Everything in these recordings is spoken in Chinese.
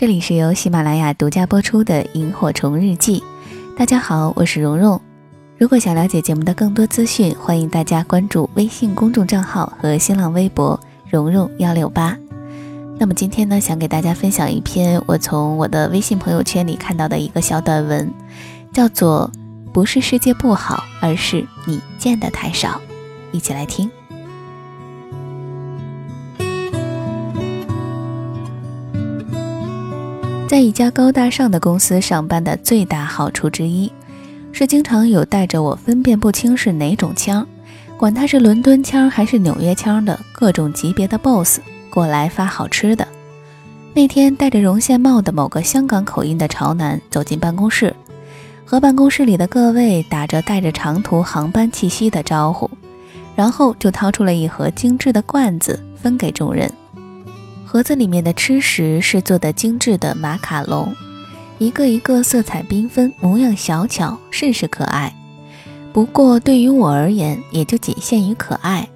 这里是由喜马拉雅独家播出的《萤火虫日记》，大家好，我是蓉蓉。如果想了解节目的更多资讯，欢迎大家关注微信公众账号和新浪微博“蓉蓉幺六八”。那么今天呢，想给大家分享一篇我从我的微信朋友圈里看到的一个小短文，叫做“不是世界不好，而是你见的太少”，一起来听。在一家高大上的公司上班的最大好处之一，是经常有带着我分辨不清是哪种腔，管他是伦敦腔还是纽约腔的各种级别的 boss 过来发好吃的。那天戴着绒线帽的某个香港口音的潮男走进办公室，和办公室里的各位打着带着长途航班气息的招呼，然后就掏出了一盒精致的罐子分给众人。盒子里面的吃食是做的精致的马卡龙，一个一个色彩缤纷，模样小巧，甚是可爱。不过对于我而言，也就仅限于可爱。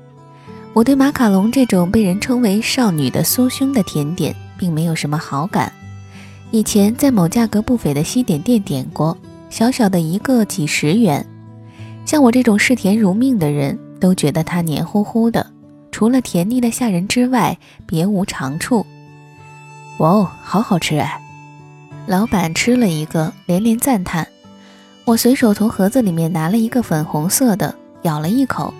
我对马卡龙这种被人称为少女的酥胸的甜点，并没有什么好感。以前在某价格不菲的西点店点过，小小的一个几十元。像我这种嗜甜如命的人，都觉得它黏糊糊的。除了甜腻的吓人之外，别无长处。哇哦，好好吃哎！老板吃了一个，连连赞叹。我随手从盒子里面拿了一个粉红色的，咬了一口，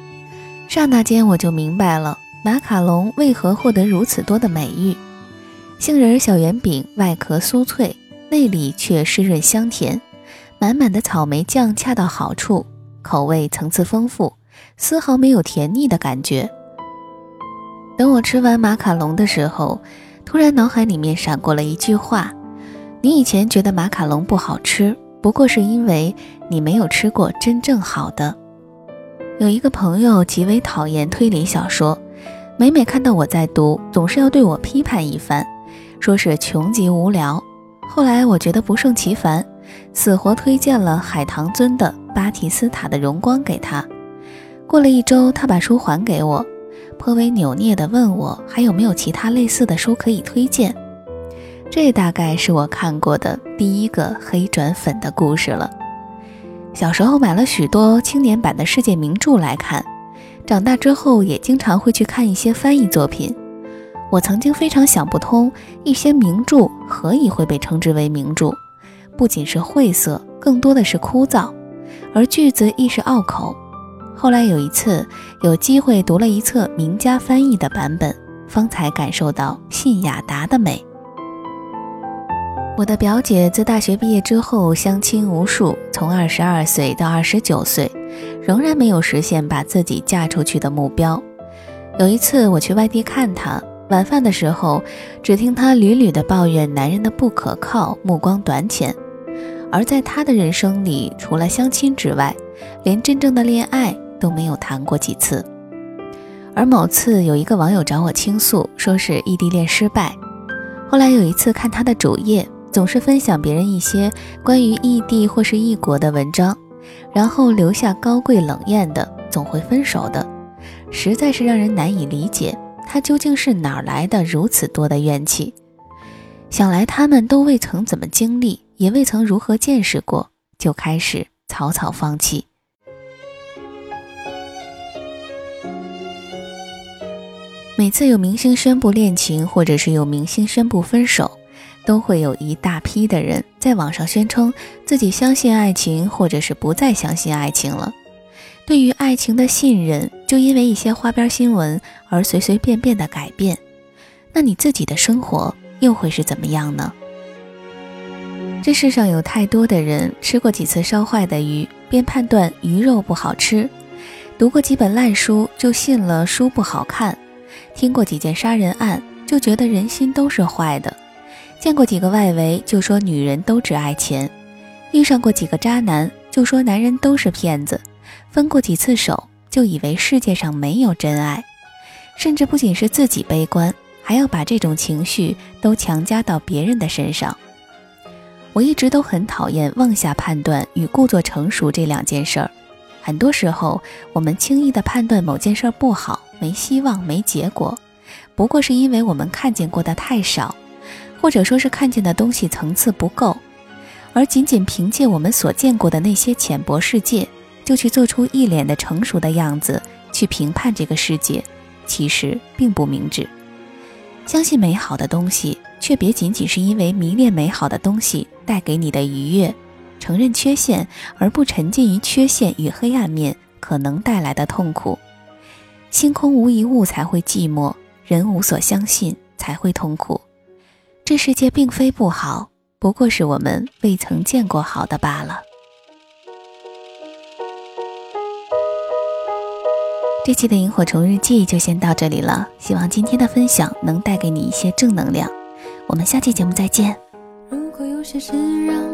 刹那间我就明白了马卡龙为何获得如此多的美誉。杏仁小圆饼外壳酥脆，内里却湿润香甜，满满的草莓酱恰到好处，口味层次丰富，丝毫没有甜腻的感觉。等我吃完马卡龙的时候，突然脑海里面闪过了一句话：“你以前觉得马卡龙不好吃，不过是因为你没有吃过真正好的。”有一个朋友极为讨厌推理小说，每每看到我在读，总是要对我批判一番，说是穷极无聊。后来我觉得不胜其烦，死活推荐了海棠尊的《巴提斯塔的荣光》给他。过了一周，他把书还给我。颇为扭捏地问我还有没有其他类似的书可以推荐，这大概是我看过的第一个黑转粉的故事了。小时候买了许多青年版的世界名著来看，长大之后也经常会去看一些翻译作品。我曾经非常想不通，一些名著何以会被称之为名著？不仅是晦涩，更多的是枯燥，而句子亦是拗口。后来有一次有机会读了一册名家翻译的版本，方才感受到信雅达的美。我的表姐自大学毕业之后相亲无数，从二十二岁到二十九岁，仍然没有实现把自己嫁出去的目标。有一次我去外地看她，晚饭的时候，只听她屡屡的抱怨男人的不可靠、目光短浅，而在她的人生里，除了相亲之外，连真正的恋爱。都没有谈过几次，而某次有一个网友找我倾诉，说是异地恋失败。后来有一次看他的主页，总是分享别人一些关于异地或是异国的文章，然后留下高贵冷艳的“总会分手的”，实在是让人难以理解他究竟是哪来的如此多的怨气。想来他们都未曾怎么经历，也未曾如何见识过，就开始草草放弃。每次有明星宣布恋情，或者是有明星宣布分手，都会有一大批的人在网上宣称自己相信爱情，或者是不再相信爱情了。对于爱情的信任，就因为一些花边新闻而随随便便的改变。那你自己的生活又会是怎么样呢？这世上有太多的人吃过几次烧坏的鱼，便判断鱼肉不好吃；读过几本烂书，就信了书不好看。听过几件杀人案，就觉得人心都是坏的；见过几个外围，就说女人都只爱钱；遇上过几个渣男，就说男人都是骗子；分过几次手，就以为世界上没有真爱。甚至不仅是自己悲观，还要把这种情绪都强加到别人的身上。我一直都很讨厌妄下判断与故作成熟这两件事儿。很多时候，我们轻易的判断某件事不好。没希望，没结果，不过是因为我们看见过的太少，或者说是看见的东西层次不够，而仅仅凭借我们所见过的那些浅薄世界，就去做出一脸的成熟的样子去评判这个世界，其实并不明智。相信美好的东西，却别仅仅是因为迷恋美好的东西带给你的愉悦；承认缺陷，而不沉浸于缺陷与黑暗面可能带来的痛苦。星空无一物才会寂寞，人无所相信才会痛苦。这世界并非不好，不过是我们未曾见过好的罢了。这期的萤火虫日记就先到这里了，希望今天的分享能带给你一些正能量。我们下期节目再见。如果有些事让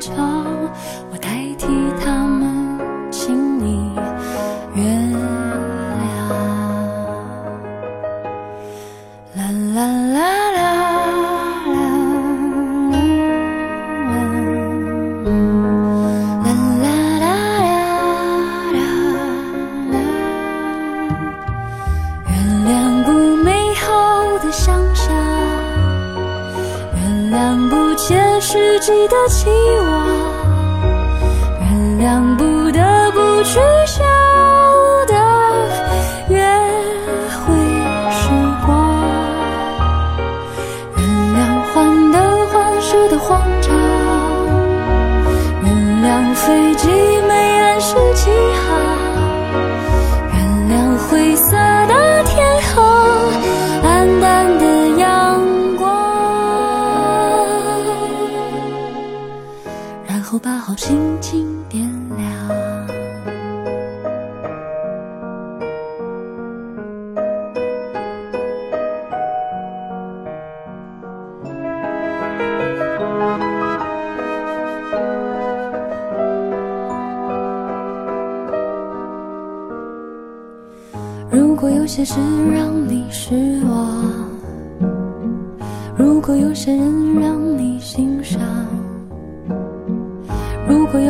唱。轻轻点亮。如果有些事让你失望，如果有些人让你心伤。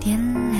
点亮